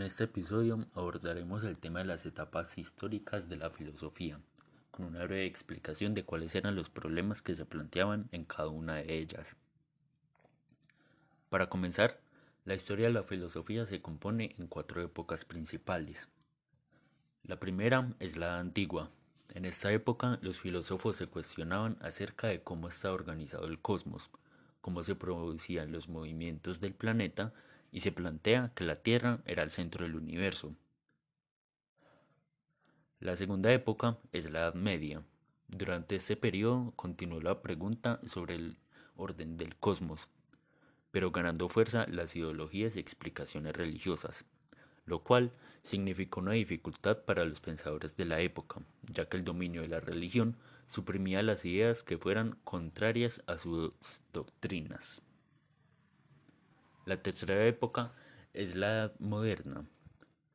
En este episodio abordaremos el tema de las etapas históricas de la filosofía, con una breve explicación de cuáles eran los problemas que se planteaban en cada una de ellas. Para comenzar, la historia de la filosofía se compone en cuatro épocas principales. La primera es la antigua. En esta época los filósofos se cuestionaban acerca de cómo está organizado el cosmos, cómo se producían los movimientos del planeta y se plantea que la Tierra era el centro del universo. La segunda época es la Edad Media. Durante este periodo continuó la pregunta sobre el orden del cosmos, pero ganando fuerza las ideologías y explicaciones religiosas, lo cual significó una dificultad para los pensadores de la época, ya que el dominio de la religión suprimía las ideas que fueran contrarias a sus doctrinas. La tercera época es la Edad Moderna.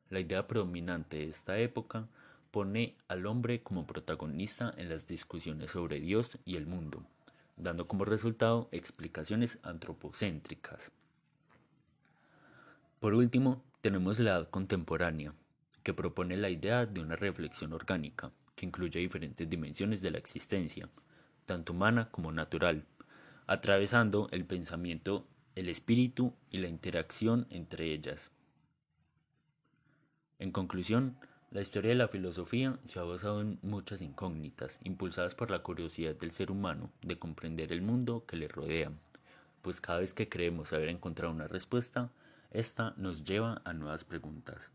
La idea predominante de esta época pone al hombre como protagonista en las discusiones sobre Dios y el mundo, dando como resultado explicaciones antropocéntricas. Por último, tenemos la edad contemporánea, que propone la idea de una reflexión orgánica, que incluye diferentes dimensiones de la existencia, tanto humana como natural, atravesando el pensamiento el espíritu y la interacción entre ellas. En conclusión, la historia de la filosofía se ha basado en muchas incógnitas, impulsadas por la curiosidad del ser humano de comprender el mundo que le rodea, pues cada vez que creemos haber encontrado una respuesta, esta nos lleva a nuevas preguntas.